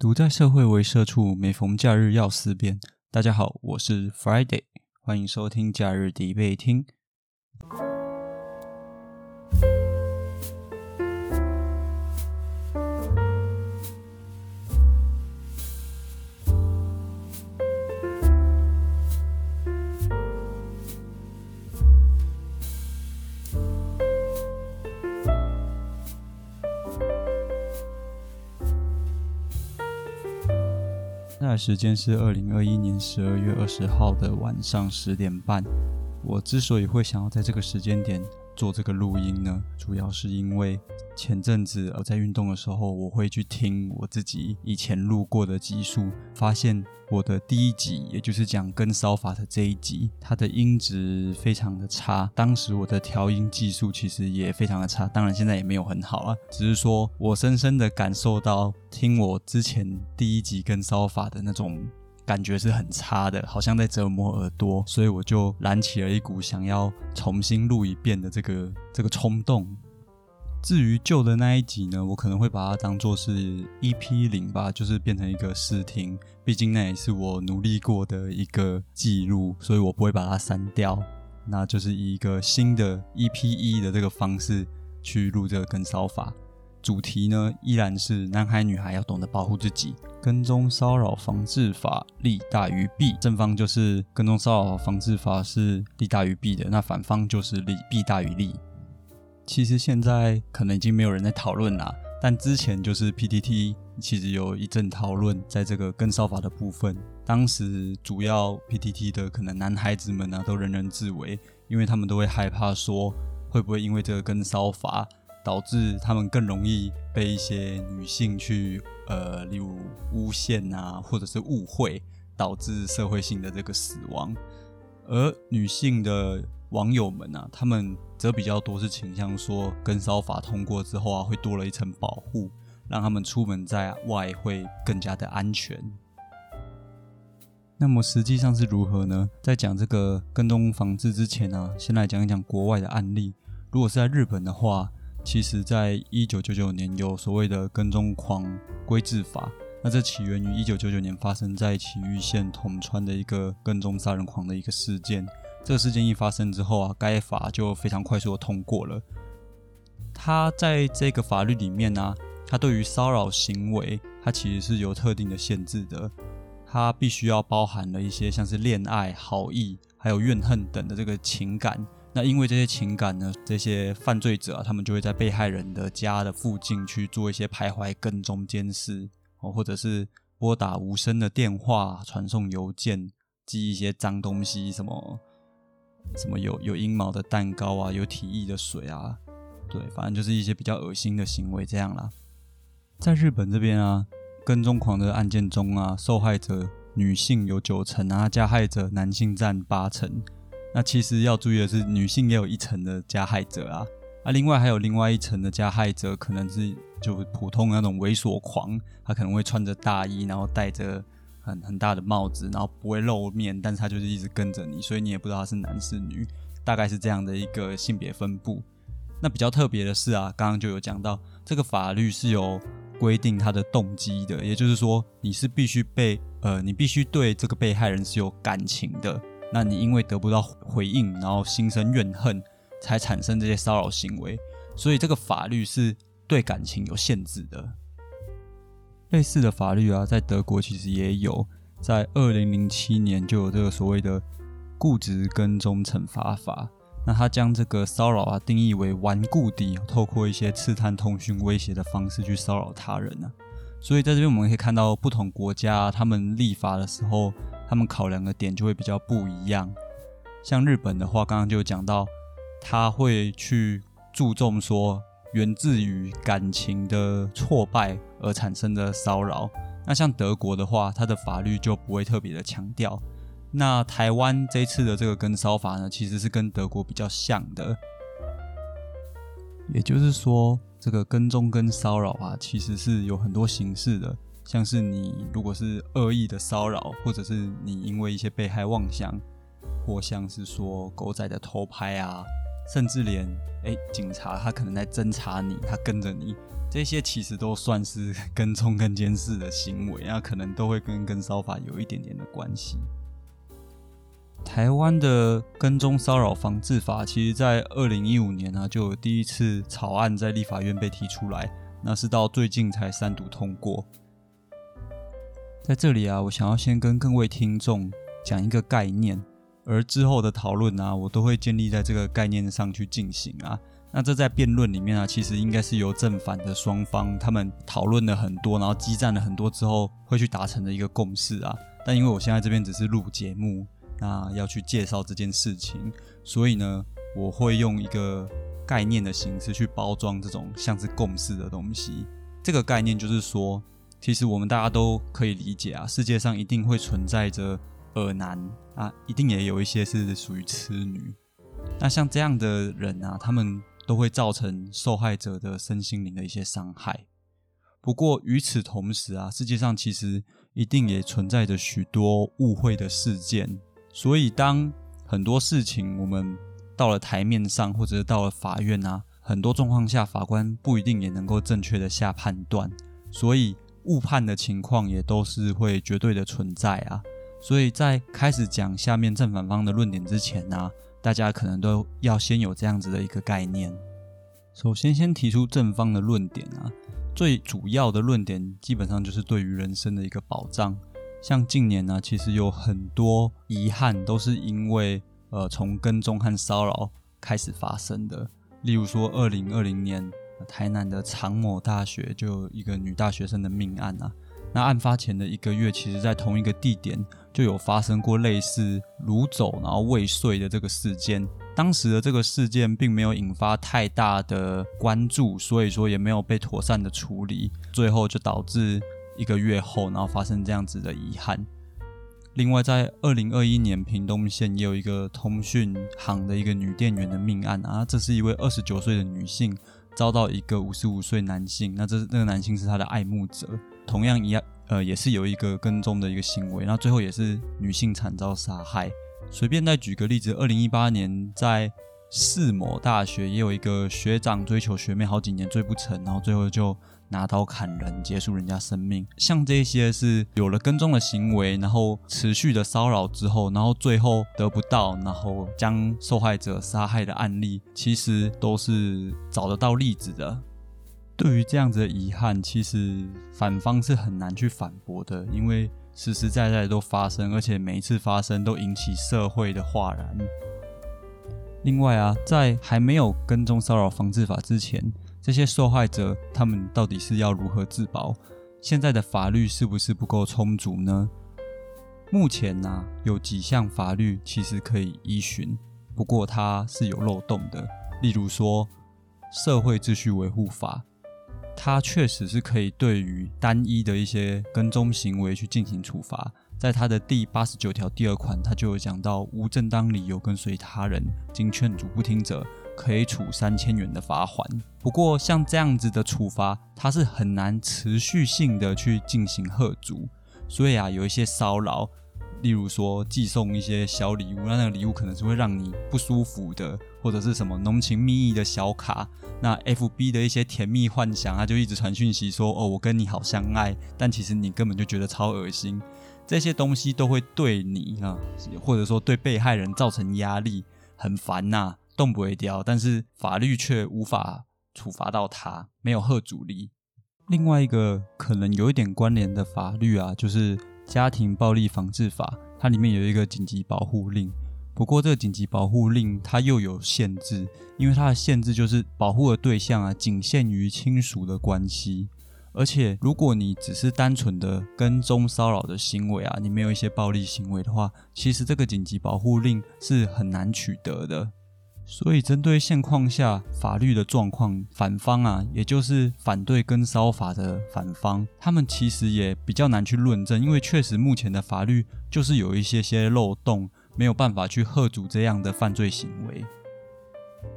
独在社会为社畜，每逢假日要思变。大家好，我是 Friday，欢迎收听假日必备听。时间是二零二一年十二月二十号的晚上十点半。我之所以会想要在这个时间点做这个录音呢，主要是因为前阵子我在运动的时候，我会去听我自己以前录过的集数，发现我的第一集，也就是讲跟骚法的这一集，它的音质非常的差。当时我的调音技术其实也非常的差，当然现在也没有很好啊，只是说我深深的感受到听我之前第一集跟骚法的那种。感觉是很差的，好像在折磨耳朵，所以我就燃起了一股想要重新录一遍的这个这个冲动。至于旧的那一集呢，我可能会把它当做是 EP 零吧，就是变成一个试听，毕竟那也是我努力过的一个记录，所以我不会把它删掉。那就是以一个新的 EP 一的这个方式去录这个跟骚法。主题呢，依然是男孩女孩要懂得保护自己。跟踪骚扰防治法利大于弊，正方就是跟踪骚扰防治法是利大于弊的，那反方就是利弊大于利。其实现在可能已经没有人在讨论啦，但之前就是 PTT 其实有一阵讨论，在这个跟骚法的部分，当时主要 PTT 的可能男孩子们呢都人人自危，因为他们都会害怕说会不会因为这个跟骚法。导致他们更容易被一些女性去呃，例如诬陷啊，或者是误会，导致社会性的这个死亡。而女性的网友们啊，他们则比较多是倾向说，跟骚法通过之后啊，会多了一层保护，让他们出门在外会更加的安全。那么实际上是如何呢？在讲这个跟踪防治之前呢，先来讲一讲国外的案例。如果是在日本的话，其实，在一九九九年有所谓的跟踪狂规制法，那这起源于一九九九年发生在崎玉县铜川的一个跟踪杀人狂的一个事件。这个事件一发生之后啊，该法就非常快速的通过了。它在这个法律里面呢，它对于骚扰行为，它其实是有特定的限制的。它必须要包含了一些像是恋爱、好意，还有怨恨等的这个情感。那因为这些情感呢，这些犯罪者啊，他们就会在被害人的家的附近去做一些徘徊、跟踪、监视，哦，或者是拨打无声的电话、传送邮件、寄一些脏东西，什么什么有有阴毛的蛋糕啊，有体液的水啊，对，反正就是一些比较恶心的行为这样啦。在日本这边啊，跟踪狂的案件中啊，受害者女性有九成啊，加害者男性占八成。那其实要注意的是，女性也有一层的加害者啊，啊，另外还有另外一层的加害者，可能是就普通的那种猥琐狂，他可能会穿着大衣，然后戴着很很大的帽子，然后不会露面，但是他就是一直跟着你，所以你也不知道他是男是女，大概是这样的一个性别分布。那比较特别的是啊，刚刚就有讲到，这个法律是有规定他的动机的，也就是说，你是必须被呃，你必须对这个被害人是有感情的。那你因为得不到回应，然后心生怨恨，才产生这些骚扰行为，所以这个法律是对感情有限制的。类似的法律啊，在德国其实也有，在二零零七年就有这个所谓的固执跟踪惩罚法。那他将这个骚扰啊定义为顽固地透过一些刺探、通讯、威胁的方式去骚扰他人呢。所以在这边我们可以看到，不同国家他们立法的时候。他们考量的点就会比较不一样。像日本的话，刚刚就讲到，他会去注重说源自于感情的挫败而产生的骚扰。那像德国的话，它的法律就不会特别的强调。那台湾这次的这个跟骚法呢，其实是跟德国比较像的。也就是说，这个跟踪跟骚扰啊，其实是有很多形式的。像是你如果是恶意的骚扰，或者是你因为一些被害妄想，或像是说狗仔的偷拍啊，甚至连哎警察他可能在侦查你，他跟着你，这些其实都算是跟踪跟监视的行为，那可能都会跟跟骚法有一点点的关系。台湾的跟踪骚扰防治法，其实在二零一五年呢，就有第一次草案在立法院被提出来，那是到最近才三读通过。在这里啊，我想要先跟各位听众讲一个概念，而之后的讨论啊，我都会建立在这个概念上去进行啊。那这在辩论里面啊，其实应该是由正反的双方他们讨论了很多，然后激战了很多之后，会去达成的一个共识啊。但因为我现在这边只是录节目。那要去介绍这件事情，所以呢，我会用一个概念的形式去包装这种像是共识的东西。这个概念就是说，其实我们大家都可以理解啊，世界上一定会存在着恶男啊，一定也有一些是属于痴女。那像这样的人啊，他们都会造成受害者的身心灵的一些伤害。不过与此同时啊，世界上其实一定也存在着许多误会的事件。所以，当很多事情我们到了台面上，或者是到了法院啊，很多状况下，法官不一定也能够正确的下判断，所以误判的情况也都是会绝对的存在啊。所以在开始讲下面正反方的论点之前呢，大家可能都要先有这样子的一个概念。首先，先提出正方的论点啊，最主要的论点基本上就是对于人生的一个保障。像近年呢，其实有很多遗憾都是因为呃从跟踪和骚扰开始发生的。例如说，二零二零年台南的长某大学就有一个女大学生的命案啊。那案发前的一个月，其实在同一个地点就有发生过类似掳走然后未遂的这个事件。当时的这个事件并没有引发太大的关注，所以说也没有被妥善的处理，最后就导致。一个月后，然后发生这样子的遗憾。另外，在二零二一年，屏东县也有一个通讯行的一个女店员的命案啊。这是一位二十九岁的女性遭到一个五十五岁男性，那这那个男性是他的爱慕者，同样一样，呃，也是有一个跟踪的一个行为。那最后也是女性惨遭杀害。随便再举个例子，二零一八年在世某大学也有一个学长追求学妹好几年追不成，然后最后就。拿刀砍人，结束人家生命，像这些是有了跟踪的行为，然后持续的骚扰之后，然后最后得不到，然后将受害者杀害的案例，其实都是找得到例子的。对于这样子的遗憾，其实反方是很难去反驳的，因为实实在在都发生，而且每一次发生都引起社会的哗然。另外啊，在还没有跟踪骚扰防治法之前。这些受害者，他们到底是要如何自保？现在的法律是不是不够充足呢？目前呢，有几项法律其实可以依循，不过它是有漏洞的。例如说，《社会秩序维护法》，它确实是可以对于单一的一些跟踪行为去进行处罚。在它的第八十九条第二款，它就有讲到，无正当理由跟随他人，经劝阻不听者。可以处三千元的罚款。不过，像这样子的处罚，它是很难持续性的去进行贺足。所以啊，有一些骚扰，例如说寄送一些小礼物，那那个礼物可能是会让你不舒服的，或者是什么浓情蜜意的小卡。那 F B 的一些甜蜜幻想，他就一直传讯息说：“哦，我跟你好相爱。”但其实你根本就觉得超恶心。这些东西都会对你啊，或者说对被害人造成压力，很烦呐。动不会掉，但是法律却无法处罚到他，没有贺阻力。另外一个可能有一点关联的法律啊，就是《家庭暴力防治法》，它里面有一个紧急保护令。不过这个紧急保护令它又有限制，因为它的限制就是保护的对象啊，仅限于亲属的关系。而且如果你只是单纯的跟踪骚扰的行为啊，你没有一些暴力行为的话，其实这个紧急保护令是很难取得的。所以，针对现况下法律的状况，反方啊，也就是反对跟骚法的反方，他们其实也比较难去论证，因为确实目前的法律就是有一些些漏洞，没有办法去遏阻这样的犯罪行为。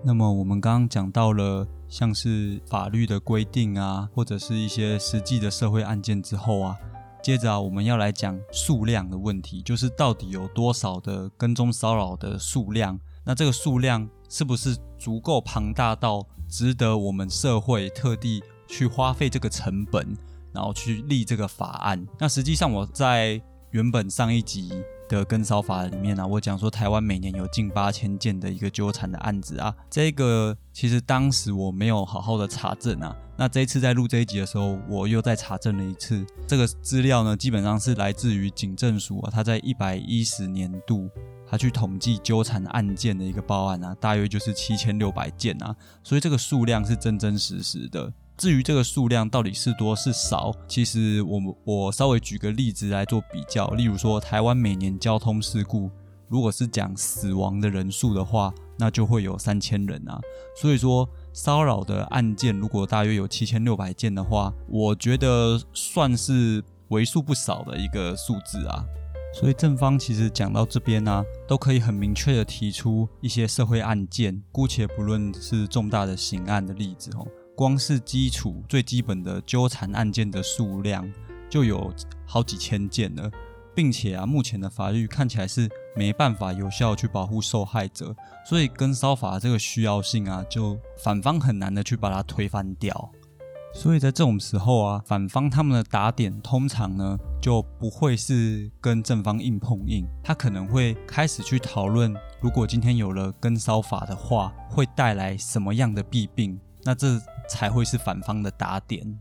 那么，我们刚刚讲到了像是法律的规定啊，或者是一些实际的社会案件之后啊，接着啊，我们要来讲数量的问题，就是到底有多少的跟踪骚扰的数量。那这个数量是不是足够庞大到值得我们社会特地去花费这个成本，然后去立这个法案。那实际上我在原本上一集的跟骚法里面呢，我讲说台湾每年有近八千件的一个纠缠的案子啊，这个其实当时我没有好好的查证啊。那这一次在录这一集的时候，我又再查证了一次，这个资料呢，基本上是来自于警政署啊，它在一百一十年度。他去统计纠缠案件的一个报案啊，大约就是七千六百件啊，所以这个数量是真真实实的。至于这个数量到底是多是少，其实我我稍微举个例子来做比较，例如说台湾每年交通事故，如果是讲死亡的人数的话，那就会有三千人啊。所以说骚扰的案件如果大约有七千六百件的话，我觉得算是为数不少的一个数字啊。所以正方其实讲到这边呢，都可以很明确的提出一些社会案件，姑且不论是重大的刑案的例子哦，光是基础最基本的纠缠案件的数量就有好几千件了，并且啊，目前的法律看起来是没办法有效去保护受害者，所以跟骚法这个需要性啊，就反方很难的去把它推翻掉。所以在这种时候啊，反方他们的打点通常呢就不会是跟正方硬碰硬，他可能会开始去讨论，如果今天有了跟骚法的话，会带来什么样的弊病，那这才会是反方的打点。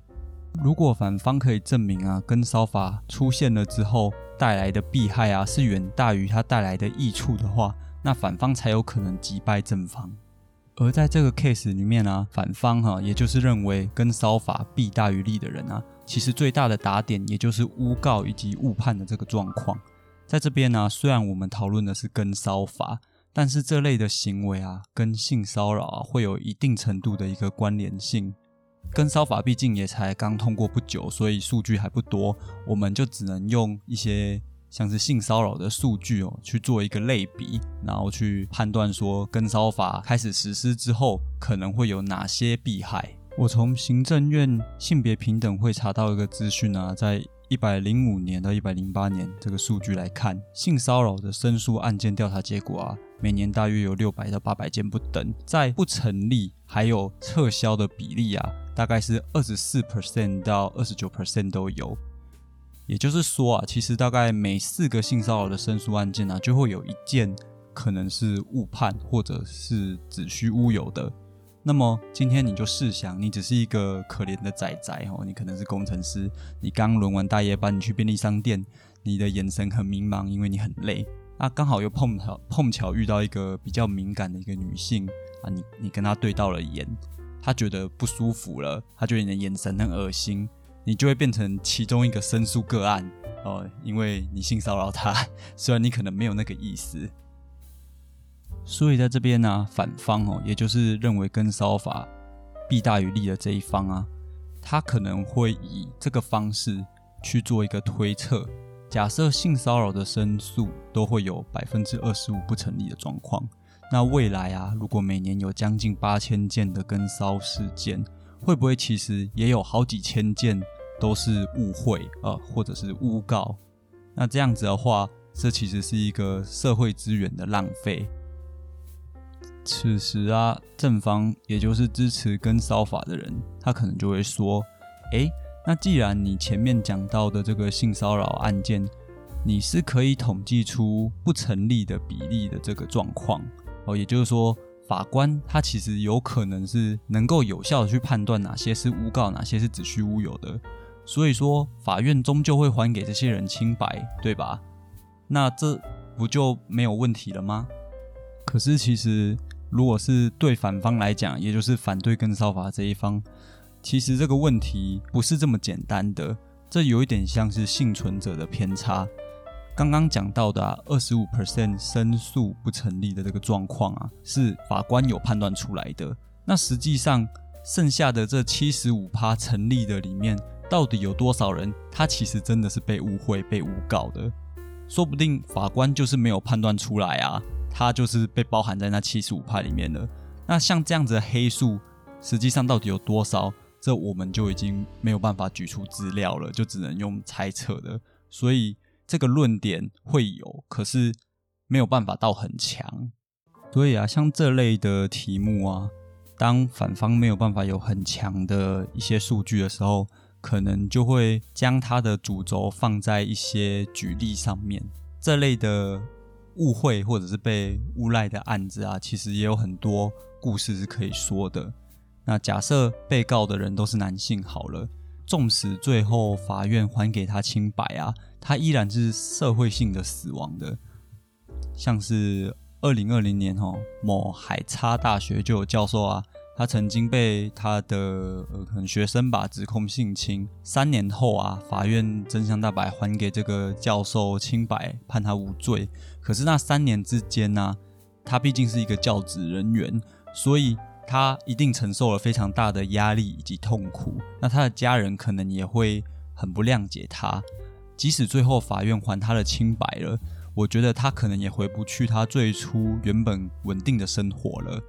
如果反方可以证明啊，跟骚法出现了之后带来的弊害啊是远大于它带来的益处的话，那反方才有可能击败正方。而在这个 case 里面呢，反方哈，也就是认为跟骚法弊大于利的人啊，其实最大的打点也就是诬告以及误判的这个状况。在这边呢，虽然我们讨论的是跟骚法，但是这类的行为啊，跟性骚扰啊，会有一定程度的一个关联性。跟骚法毕竟也才刚通过不久，所以数据还不多，我们就只能用一些。像是性骚扰的数据哦，去做一个类比，然后去判断说跟骚法开始实施之后可能会有哪些弊害。我从行政院性别平等会查到一个资讯啊，在一百零五年到一百零八年这个数据来看，性骚扰的申诉案件调查结果啊，每年大约有六百到八百件不等，在不成立还有撤销的比例啊，大概是二十四 percent 到二十九 percent 都有。也就是说啊，其实大概每四个性骚扰的申诉案件呢，就会有一件可能是误判或者是子虚乌有的。那么今天你就试想，你只是一个可怜的仔仔哦，你可能是工程师，你刚轮完大夜班，你去便利商店，你的眼神很迷茫，因为你很累。那刚好又碰巧碰巧遇到一个比较敏感的一个女性啊，你你跟她对到了眼，她觉得不舒服了，她觉得你的眼神很恶心。你就会变成其中一个申诉个案哦，因为你性骚扰他，虽然你可能没有那个意思。所以在这边呢，反方哦，也就是认为跟骚法弊大于利的这一方啊，他可能会以这个方式去做一个推测：假设性骚扰的申诉都会有百分之二十五不成立的状况，那未来啊，如果每年有将近八千件的跟骚事件。会不会其实也有好几千件都是误会啊，或者是诬告？那这样子的话，这其实是一个社会资源的浪费。此时啊，正方也就是支持跟骚法的人，他可能就会说：诶，那既然你前面讲到的这个性骚扰案件，你是可以统计出不成立的比例的这个状况哦，也就是说。法官他其实有可能是能够有效的去判断哪些是诬告，哪些是子虚乌有的，所以说法院终究会还给这些人清白，对吧？那这不就没有问题了吗？可是其实如果是对反方来讲，也就是反对跟烧法这一方，其实这个问题不是这么简单的，这有一点像是幸存者的偏差。刚刚讲到的二十五 percent 申诉不成立的这个状况啊，是法官有判断出来的。那实际上剩下的这七十五趴成立的里面，到底有多少人他其实真的是被误会、被诬告的？说不定法官就是没有判断出来啊，他就是被包含在那七十五趴里面的。那像这样子的黑数，实际上到底有多少？这我们就已经没有办法举出资料了，就只能用猜测的。所以。这个论点会有，可是没有办法到很强。所以啊，像这类的题目啊，当反方没有办法有很强的一些数据的时候，可能就会将他的主轴放在一些举例上面。这类的误会或者是被诬赖的案子啊，其实也有很多故事是可以说的。那假设被告的人都是男性好了，纵使最后法院还给他清白啊，他依然是社会性的死亡的。像是二零二零年哦，某海叉大学就有教授啊，他曾经被他的呃可能学生吧指控性侵，三年后啊，法院真相大白还给这个教授清白，判他无罪。可是那三年之间呢，他毕竟是一个教职人员，所以。他一定承受了非常大的压力以及痛苦，那他的家人可能也会很不谅解他。即使最后法院还他的清白了，我觉得他可能也回不去他最初原本稳定的生活了。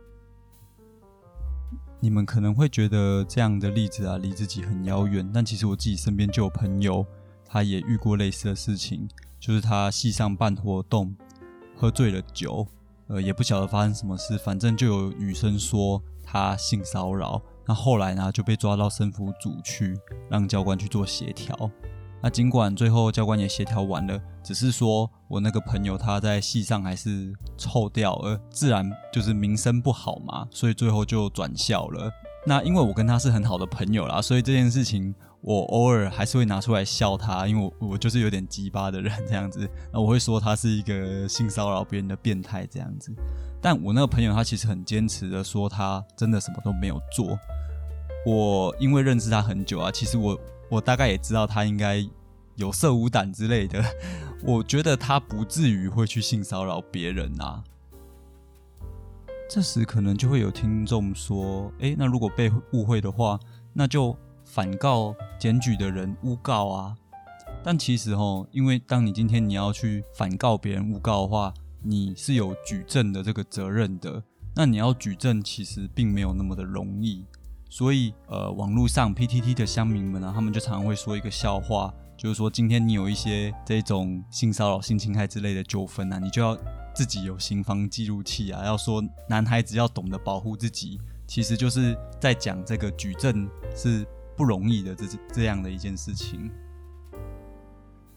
你们可能会觉得这样的例子啊离自己很遥远，但其实我自己身边就有朋友，他也遇过类似的事情，就是他系上办活动，喝醉了酒。呃，也不晓得发生什么事，反正就有女生说他性骚扰，那后来呢就被抓到生辅组去，让教官去做协调。那尽管最后教官也协调完了，只是说我那个朋友他在戏上还是臭掉，而自然就是名声不好嘛，所以最后就转校了。那因为我跟他是很好的朋友啦，所以这件事情。我偶尔还是会拿出来笑他，因为我我就是有点鸡巴的人这样子，那我会说他是一个性骚扰别人的变态这样子。但我那个朋友他其实很坚持的说他真的什么都没有做。我因为认识他很久啊，其实我我大概也知道他应该有色无胆之类的。我觉得他不至于会去性骚扰别人啊。这时可能就会有听众说：“诶，那如果被误会的话，那就。”反告检举的人诬告啊，但其实吼，因为当你今天你要去反告别人诬告的话，你是有举证的这个责任的。那你要举证，其实并没有那么的容易。所以，呃，网络上 PTT 的乡民们啊，他们就常常会说一个笑话，就是说今天你有一些这种性骚扰、性侵害之类的纠纷啊，你就要自己有刑房记录器啊，要说男孩子要懂得保护自己，其实就是在讲这个举证是。不容易的，这是这样的一件事情。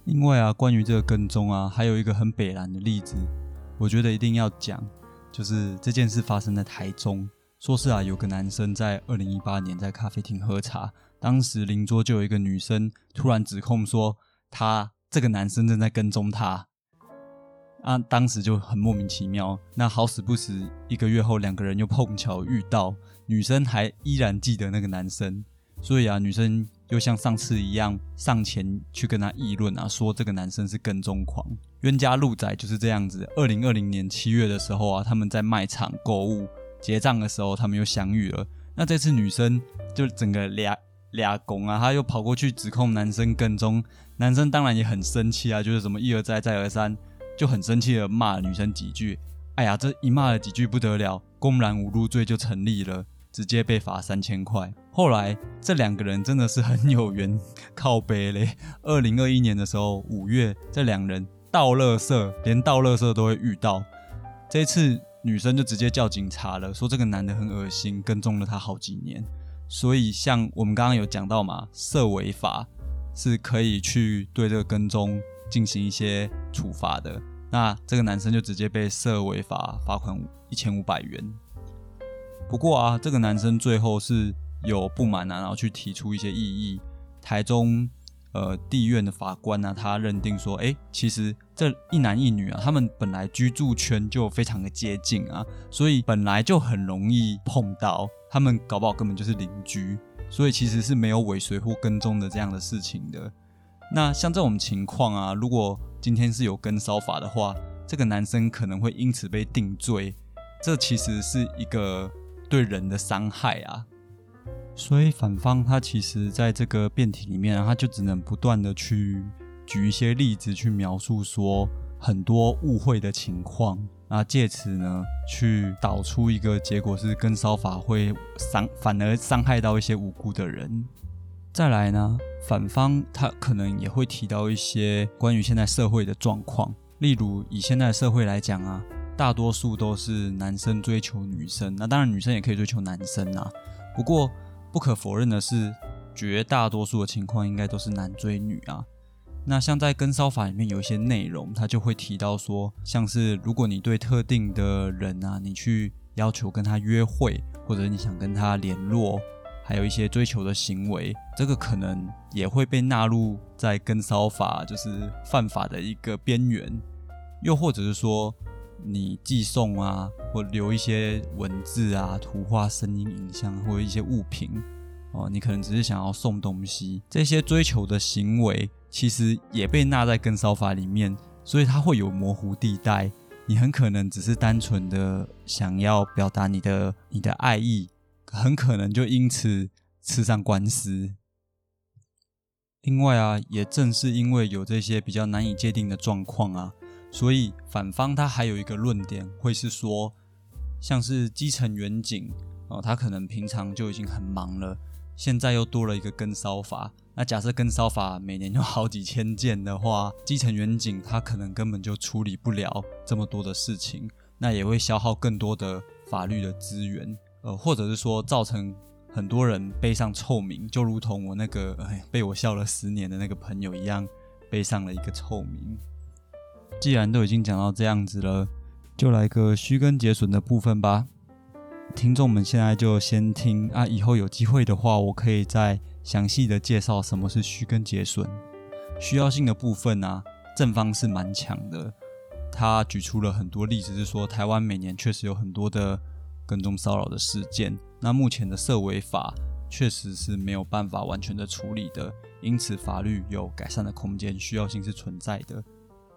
另外啊，关于这个跟踪啊，还有一个很北然的例子，我觉得一定要讲，就是这件事发生在台中。说是啊，有个男生在二零一八年在咖啡厅喝茶，当时邻桌就有一个女生突然指控说，他这个男生正在跟踪她。啊，当时就很莫名其妙。那好死不死，一个月后两个人又碰巧遇到，女生还依然记得那个男生。所以啊，女生又像上次一样上前去跟他议论啊，说这个男生是跟踪狂。冤家路窄就是这样子。二零二零年七月的时候啊，他们在卖场购物结账的时候，他们又相遇了。那这次女生就整个俩俩拱啊，她又跑过去指控男生跟踪，男生当然也很生气啊，就是什么一而再再而三，就很生气的骂女生几句。哎呀，这一骂了几句不得了，公然侮辱罪就成立了。直接被罚三千块。后来这两个人真的是很有缘，靠背嘞。二零二一年的时候，五月，这两人倒垃圾，连倒垃圾都会遇到。这次女生就直接叫警察了，说这个男的很恶心，跟踪了她好几年。所以像我们刚刚有讲到嘛，涉违法是可以去对这个跟踪进行一些处罚的。那这个男生就直接被涉违法罚款一千五百元。不过啊，这个男生最后是有不满啊，然后去提出一些异议。台中呃地院的法官呢，他认定说，哎，其实这一男一女啊，他们本来居住圈就非常的接近啊，所以本来就很容易碰到，他们搞不好根本就是邻居，所以其实是没有尾随或跟踪的这样的事情的。那像这种情况啊，如果今天是有跟骚法的话，这个男生可能会因此被定罪，这其实是一个。对人的伤害啊，所以反方他其实在这个辩题里面，他就只能不断的去举一些例子去描述说很多误会的情况，那借此呢去导出一个结果是跟骚法会伤反而伤害到一些无辜的人。再来呢，反方他可能也会提到一些关于现在社会的状况，例如以现在社会来讲啊。大多数都是男生追求女生，那当然女生也可以追求男生啊。不过不可否认的是，绝大多数的情况应该都是男追女啊。那像在跟骚法里面有一些内容，他就会提到说，像是如果你对特定的人啊，你去要求跟他约会，或者你想跟他联络，还有一些追求的行为，这个可能也会被纳入在跟骚法就是犯法的一个边缘。又或者是说，你寄送啊，或留一些文字啊、图画、声音、影像，或者一些物品哦，你可能只是想要送东西，这些追求的行为其实也被纳在跟骚法里面，所以它会有模糊地带。你很可能只是单纯的想要表达你的你的爱意，很可能就因此吃上官司。另外啊，也正是因为有这些比较难以界定的状况啊。所以反方他还有一个论点，会是说，像是基层员警哦，他可能平常就已经很忙了，现在又多了一个跟骚法。那假设跟骚法每年有好几千件的话，基层员警他可能根本就处理不了这么多的事情，那也会消耗更多的法律的资源，呃，或者是说造成很多人背上臭名，就如同我那个被我笑了十年的那个朋友一样，背上了一个臭名。既然都已经讲到这样子了，就来个虚根结损的部分吧。听众们现在就先听啊，以后有机会的话，我可以再详细的介绍什么是虚根结损。需要性的部分啊，正方是蛮强的，他举出了很多例子，是说台湾每年确实有很多的跟踪骚扰的事件。那目前的涉违法确实是没有办法完全的处理的，因此法律有改善的空间，需要性是存在的。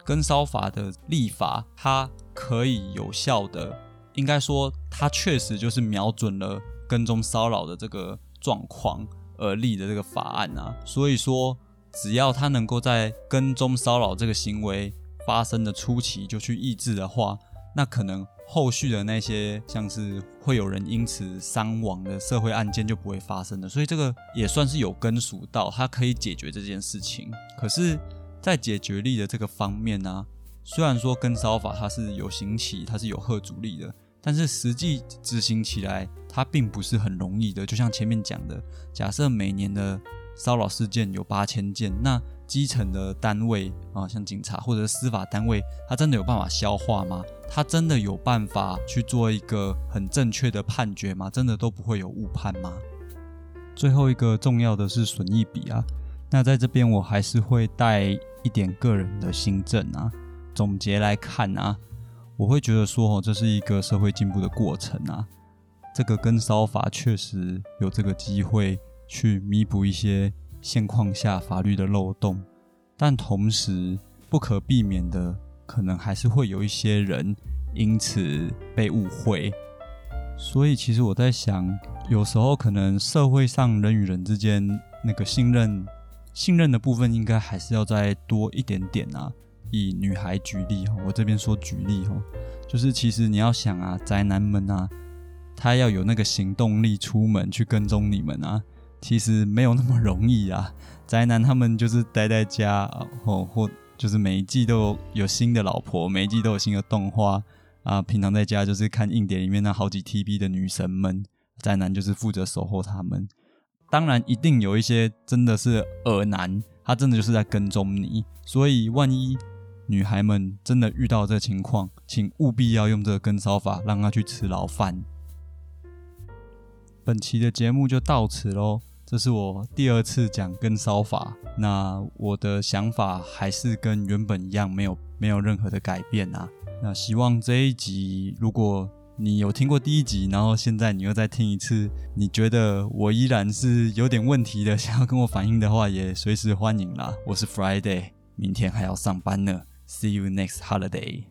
跟骚法的立法，它可以有效的，应该说它确实就是瞄准了跟踪骚扰的这个状况而立的这个法案啊。所以说，只要它能够在跟踪骚扰这个行为发生的初期就去抑制的话，那可能后续的那些像是会有人因此伤亡的社会案件就不会发生的。所以这个也算是有根属到，它可以解决这件事情。可是。在解决力的这个方面呢，虽然说跟骚法它是有行起，它是有贺阻力的，但是实际执行起来它并不是很容易的。就像前面讲的，假设每年的骚扰事件有八千件，那基层的单位啊，像警察或者司法单位，他真的有办法消化吗？他真的有办法去做一个很正确的判决吗？真的都不会有误判吗？最后一个重要的是损益比啊，那在这边我还是会带。一点个人的心证啊，总结来看啊，我会觉得说哦，这是一个社会进步的过程啊。这个跟烧法确实有这个机会去弥补一些现况下法律的漏洞，但同时不可避免的，可能还是会有一些人因此被误会。所以其实我在想，有时候可能社会上人与人之间那个信任。信任的部分应该还是要再多一点点啊。以女孩举例哈，我这边说举例哈，就是其实你要想啊，宅男们啊，他要有那个行动力出门去跟踪你们啊，其实没有那么容易啊。宅男他们就是待在家，哦或就是每一季都有新的老婆，每一季都有新的动画啊。平常在家就是看硬碟里面那好几 TB 的女神们，宅男就是负责守候他们。当然，一定有一些真的是恶男，他真的就是在跟踪你。所以，万一女孩们真的遇到这情况，请务必要用这个跟骚法，让他去吃牢饭。本期的节目就到此喽，这是我第二次讲跟骚法。那我的想法还是跟原本一样，没有没有任何的改变啊。那希望这一集如果。你有听过第一集，然后现在你又再听一次，你觉得我依然是有点问题的，想要跟我反映的话，也随时欢迎啦。我是 Friday，明天还要上班呢。See you next holiday。